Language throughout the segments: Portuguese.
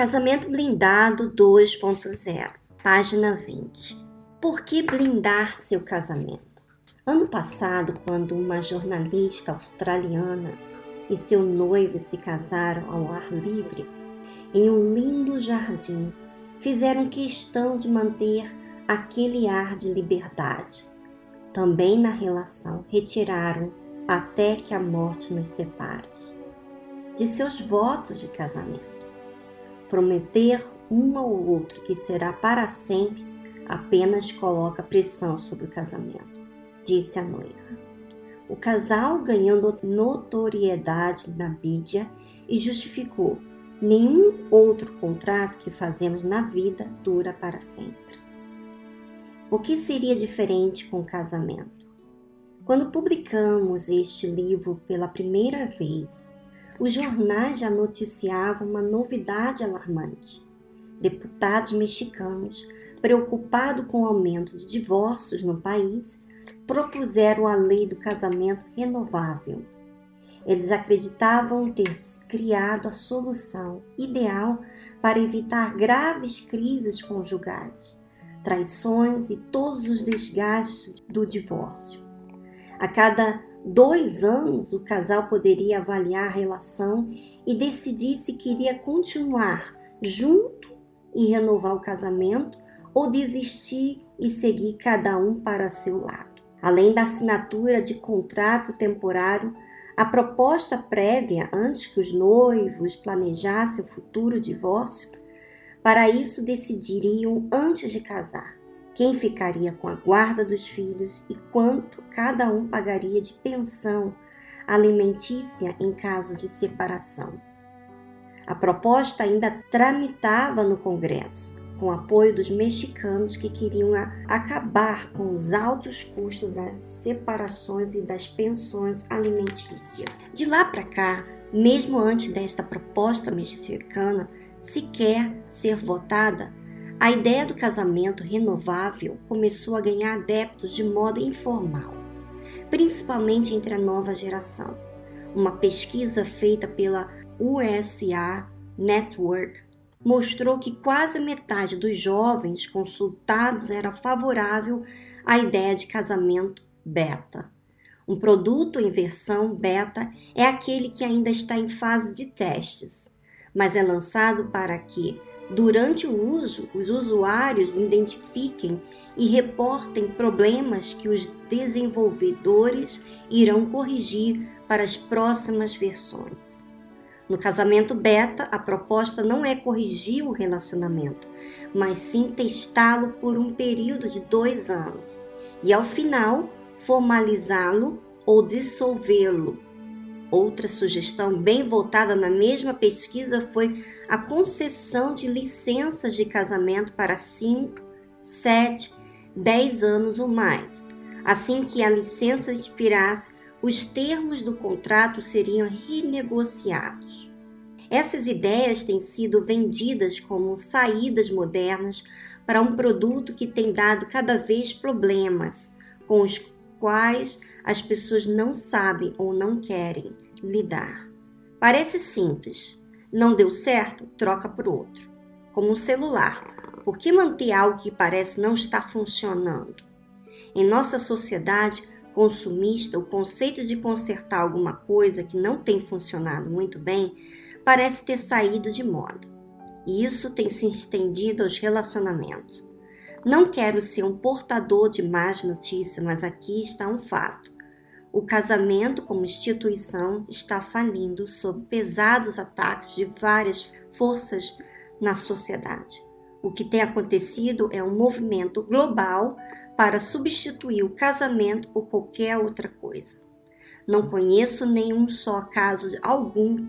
Casamento Blindado 2.0, página 20. Por que blindar seu casamento? Ano passado, quando uma jornalista australiana e seu noivo se casaram ao ar livre, em um lindo jardim, fizeram questão de manter aquele ar de liberdade. Também na relação retiraram até que a morte nos separe de seus votos de casamento prometer um ao outro que será para sempre apenas coloca pressão sobre o casamento, disse a noiva. O casal ganhou notoriedade na mídia e justificou: nenhum outro contrato que fazemos na vida dura para sempre. O que seria diferente com o casamento? Quando publicamos este livro pela primeira vez, os jornais já noticiavam uma novidade alarmante. Deputados mexicanos, preocupados com o aumento de divórcios no país, propuseram a lei do casamento renovável. Eles acreditavam ter criado a solução ideal para evitar graves crises conjugais, traições e todos os desgastes do divórcio. A cada dois anos, o casal poderia avaliar a relação e decidir se queria continuar junto e renovar o casamento ou desistir e seguir cada um para seu lado. Além da assinatura de contrato temporário, a proposta prévia antes que os noivos planejassem o futuro divórcio, para isso decidiriam antes de casar quem ficaria com a guarda dos filhos e quanto cada um pagaria de pensão alimentícia em caso de separação. A proposta ainda tramitava no Congresso, com apoio dos mexicanos que queriam acabar com os altos custos das separações e das pensões alimentícias. De lá para cá, mesmo antes desta proposta mexicana sequer ser votada, a ideia do casamento renovável começou a ganhar adeptos de modo informal, principalmente entre a nova geração. Uma pesquisa feita pela USA Network mostrou que quase metade dos jovens consultados era favorável à ideia de casamento beta. Um produto em versão beta é aquele que ainda está em fase de testes, mas é lançado para que Durante o uso, os usuários identifiquem e reportem problemas que os desenvolvedores irão corrigir para as próximas versões. No casamento beta, a proposta não é corrigir o relacionamento, mas sim testá-lo por um período de dois anos e, ao final, formalizá-lo ou dissolvê-lo Outra sugestão bem voltada na mesma pesquisa foi a concessão de licenças de casamento para 5, 7, 10 anos ou mais. Assim que a licença expirasse, os termos do contrato seriam renegociados. Essas ideias têm sido vendidas como saídas modernas para um produto que tem dado cada vez problemas com os quais as pessoas não sabem ou não querem lidar. Parece simples. Não deu certo? Troca por outro. Como um celular. Por que manter algo que parece não estar funcionando? Em nossa sociedade consumista, o conceito de consertar alguma coisa que não tem funcionado muito bem parece ter saído de moda. E isso tem se estendido aos relacionamentos. Não quero ser um portador de más notícias, mas aqui está um fato. O casamento, como instituição, está falindo sob pesados ataques de várias forças na sociedade. O que tem acontecido é um movimento global para substituir o casamento por qualquer outra coisa. Não conheço nenhum só caso de algum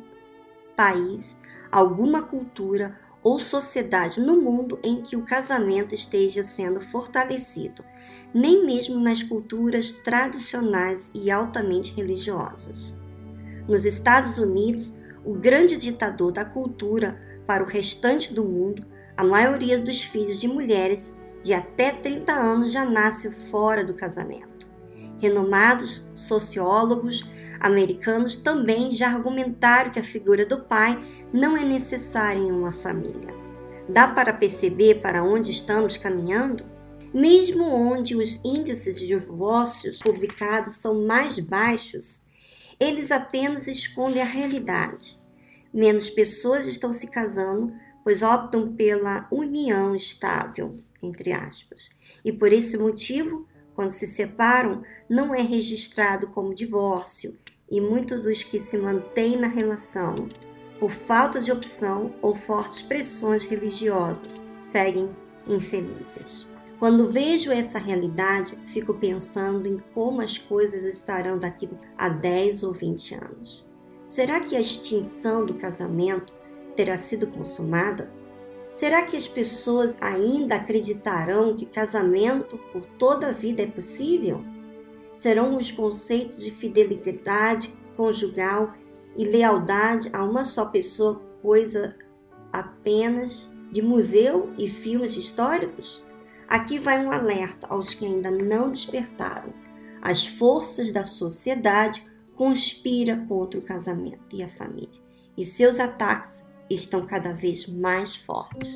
país, alguma cultura ou sociedade no mundo em que o casamento esteja sendo fortalecido, nem mesmo nas culturas tradicionais e altamente religiosas. Nos Estados Unidos, o grande ditador da cultura para o restante do mundo, a maioria dos filhos de mulheres de até 30 anos já nasce fora do casamento. Renomados sociólogos americanos também já argumentaram que a figura do pai não é necessária em uma família. Dá para perceber para onde estamos caminhando? Mesmo onde os índices de divórcios publicados são mais baixos, eles apenas escondem a realidade. Menos pessoas estão se casando, pois optam pela união estável, entre aspas. E por esse motivo, quando se separam, não é registrado como divórcio, e muitos dos que se mantêm na relação, por falta de opção ou fortes pressões religiosas, seguem infelizes. Quando vejo essa realidade, fico pensando em como as coisas estarão daqui a 10 ou 20 anos. Será que a extinção do casamento terá sido consumada? Será que as pessoas ainda acreditarão que casamento por toda a vida é possível? Serão os conceitos de fidelidade conjugal e lealdade a uma só pessoa coisa apenas de museu e filmes históricos? Aqui vai um alerta aos que ainda não despertaram. As forças da sociedade conspiram contra o casamento e a família, e seus ataques estão cada vez mais fortes.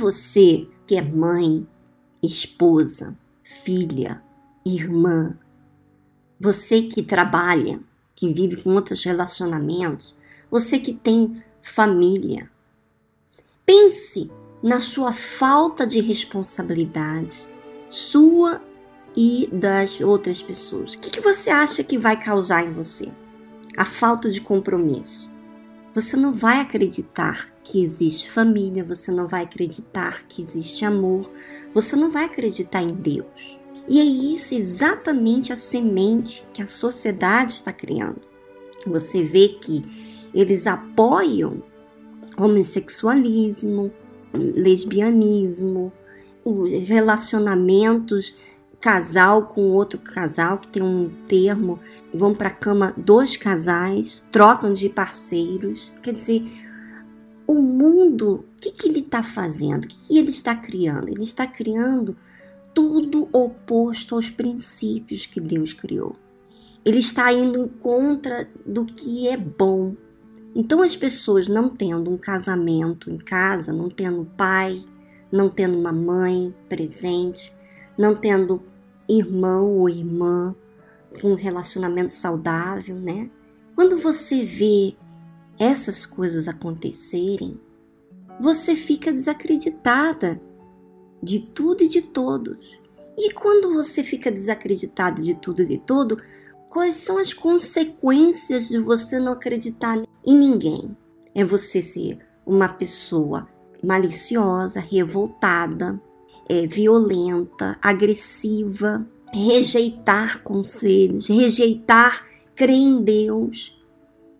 Você que é mãe, esposa, filha, irmã, você que trabalha, que vive com outros relacionamentos, você que tem família. Pense na sua falta de responsabilidade, sua e das outras pessoas. O que, que você acha que vai causar em você? A falta de compromisso você não vai acreditar que existe família, você não vai acreditar que existe amor, você não vai acreditar em Deus. E é isso exatamente a semente que a sociedade está criando. Você vê que eles apoiam homossexualismo, lesbianismo, os relacionamentos casal com outro casal que tem um termo, vão para a cama dois casais, trocam de parceiros. Quer dizer, o mundo, o que, que ele está fazendo? O que, que ele está criando? Ele está criando tudo oposto aos princípios que Deus criou. Ele está indo contra do que é bom. Então, as pessoas não tendo um casamento em casa, não tendo pai, não tendo uma mãe presente, não tendo irmão ou irmã com um relacionamento saudável, né? Quando você vê essas coisas acontecerem, você fica desacreditada de tudo e de todos. E quando você fica desacreditada de tudo e de todo, quais são as consequências de você não acreditar em ninguém? É você ser uma pessoa maliciosa, revoltada, é, violenta, agressiva, rejeitar conselhos, rejeitar crer em Deus.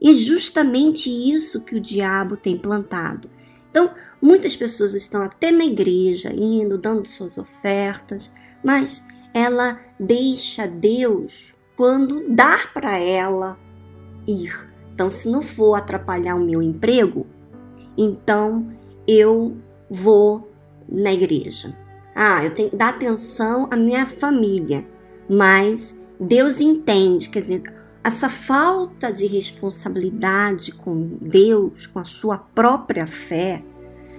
E é justamente isso que o diabo tem plantado. Então, muitas pessoas estão até na igreja, indo, dando suas ofertas, mas ela deixa Deus quando dar para ela ir. Então, se não for atrapalhar o meu emprego, então eu vou na igreja. Ah, eu tenho que dar atenção à minha família, mas Deus entende, quer dizer, essa falta de responsabilidade com Deus, com a sua própria fé,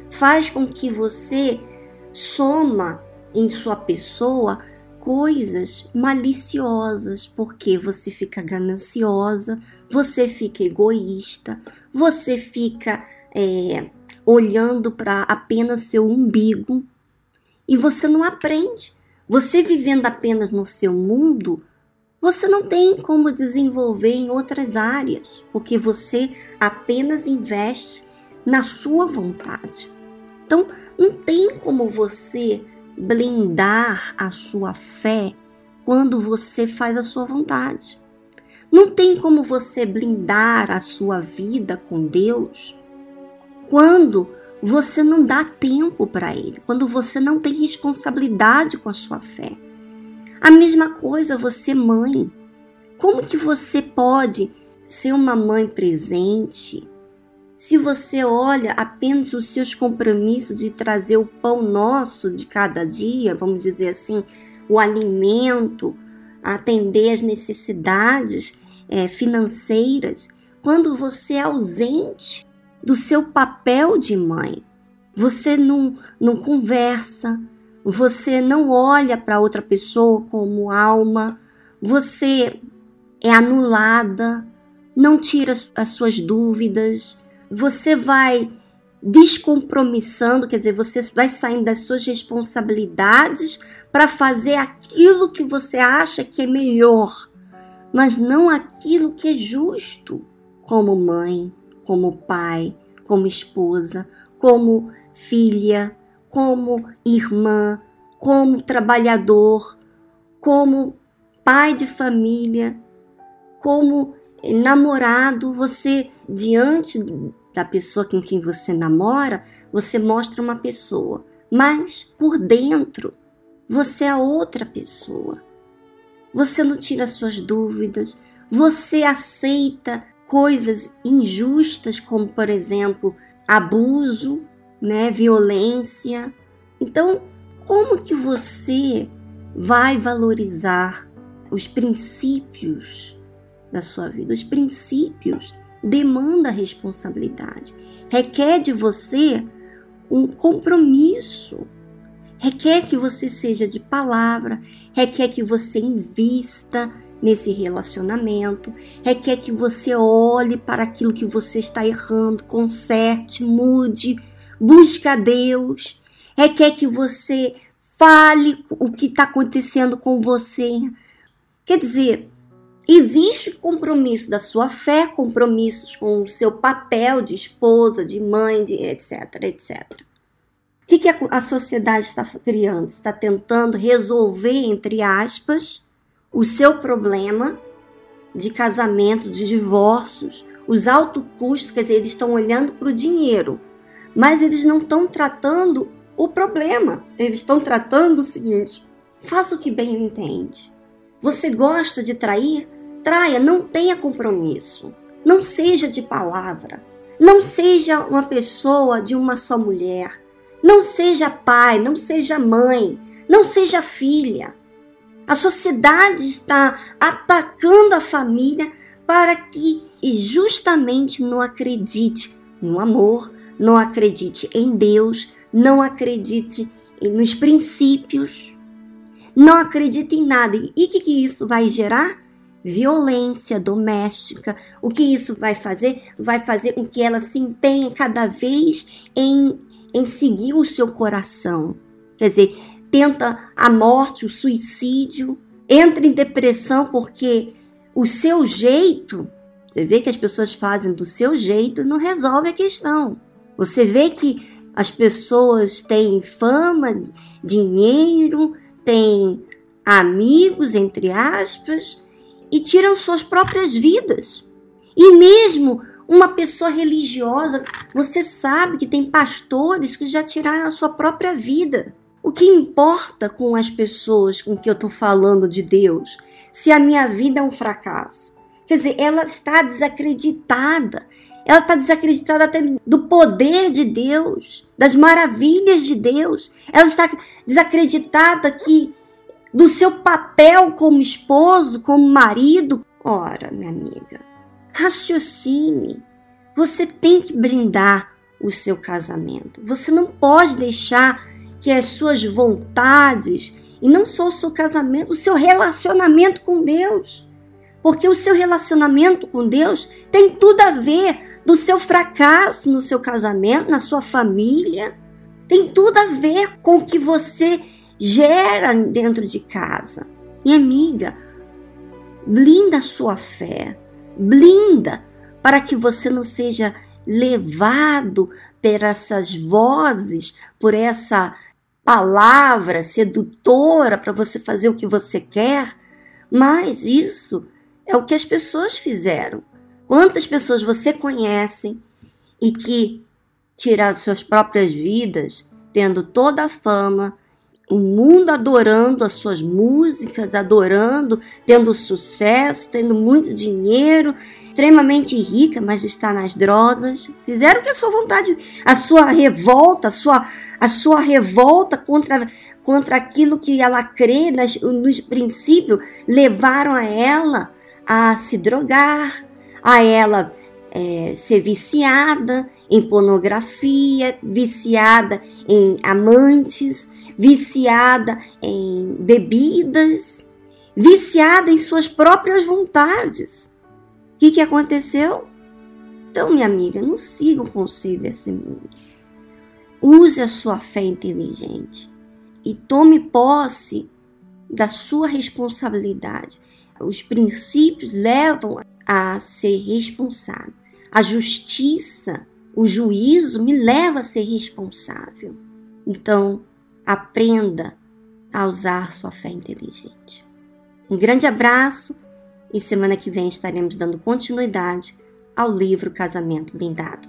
faz com que você soma em sua pessoa coisas maliciosas, porque você fica gananciosa, você fica egoísta, você fica é, olhando para apenas seu umbigo e você não aprende. Você vivendo apenas no seu mundo, você não tem como desenvolver em outras áreas, porque você apenas investe na sua vontade. Então, não tem como você blindar a sua fé quando você faz a sua vontade. Não tem como você blindar a sua vida com Deus quando você não dá tempo para Ele, quando você não tem responsabilidade com a sua fé. A mesma coisa você mãe. Como que você pode ser uma mãe presente se você olha apenas os seus compromissos de trazer o pão nosso de cada dia, vamos dizer assim, o alimento, atender as necessidades é, financeiras, quando você é ausente do seu papel de mãe? Você não, não conversa, você não olha para outra pessoa como alma, você é anulada, não tira as suas dúvidas, você vai descompromissando, quer dizer, você vai saindo das suas responsabilidades para fazer aquilo que você acha que é melhor, mas não aquilo que é justo, como mãe, como pai, como esposa, como filha, como irmã, como trabalhador, como pai de família, como namorado, você diante da pessoa com quem você namora, você mostra uma pessoa, mas por dentro você é outra pessoa. Você não tira suas dúvidas, você aceita coisas injustas, como por exemplo, abuso, né, violência. Então, como que você vai valorizar os princípios da sua vida? Os princípios demanda responsabilidade, requer de você um compromisso, requer que você seja de palavra, requer que você invista nesse relacionamento, requer que você olhe para aquilo que você está errando, conserte, mude, busque a Deus, requer que você fale o que está acontecendo com você. Quer dizer, existe compromisso da sua fé, compromissos com o seu papel de esposa, de mãe, de etc, etc. O que, que a, a sociedade está criando? Está tentando resolver, entre aspas, o seu problema de casamento, de divórcios, os altos custos, quer dizer, eles estão olhando para o dinheiro. mas eles não estão tratando o problema. Eles estão tratando o seguinte: faça o que bem entende. Você gosta de trair? Traia, não tenha compromisso. Não seja de palavra. Não seja uma pessoa de uma só mulher. Não seja pai, não seja mãe, não seja filha. A sociedade está atacando a família para que justamente não acredite no amor, não acredite em Deus, não acredite nos princípios, não acredite em nada. E o que, que isso vai gerar? Violência doméstica. O que isso vai fazer? Vai fazer com que ela se empenhe cada vez em, em seguir o seu coração. Quer dizer, tenta a morte, o suicídio, entra em depressão porque o seu jeito, você vê que as pessoas fazem do seu jeito, não resolve a questão. Você vê que as pessoas têm fama, dinheiro, têm amigos, entre aspas, e tiram suas próprias vidas. E mesmo uma pessoa religiosa, você sabe que tem pastores que já tiraram a sua própria vida. O que importa com as pessoas com que eu estou falando de Deus? Se a minha vida é um fracasso. Quer dizer, ela está desacreditada. Ela está desacreditada até do poder de Deus, das maravilhas de Deus. Ela está desacreditada que do seu papel como esposo, como marido. Ora, minha amiga, raciocine. Você tem que brindar o seu casamento. Você não pode deixar que as suas vontades, e não só o seu casamento, o seu relacionamento com Deus. Porque o seu relacionamento com Deus tem tudo a ver do seu fracasso no seu casamento, na sua família. Tem tudo a ver com o que você gera dentro de casa. Minha amiga, blinda a sua fé, blinda para que você não seja levado por essas vozes, por essa palavra sedutora para você fazer o que você quer, mas isso é o que as pessoas fizeram. Quantas pessoas você conhece e que tiraram suas próprias vidas, tendo toda a fama, o mundo adorando as suas músicas, adorando, tendo sucesso, tendo muito dinheiro, extremamente rica, mas está nas drogas. Fizeram que a sua vontade, a sua revolta, a sua, a sua revolta contra, contra aquilo que ela crê nas, nos princípios, levaram a ela a se drogar, a ela é, ser viciada em pornografia, viciada em amantes, viciada em bebidas, viciada em suas próprias vontades. O que, que aconteceu? Então, minha amiga, não siga o conselho desse mundo. Use a sua fé inteligente e tome posse da sua responsabilidade. Os princípios levam a ser responsável. A justiça, o juízo me leva a ser responsável. Então, aprenda a usar sua fé inteligente. Um grande abraço e semana que vem estaremos dando continuidade ao livro Casamento Blindado.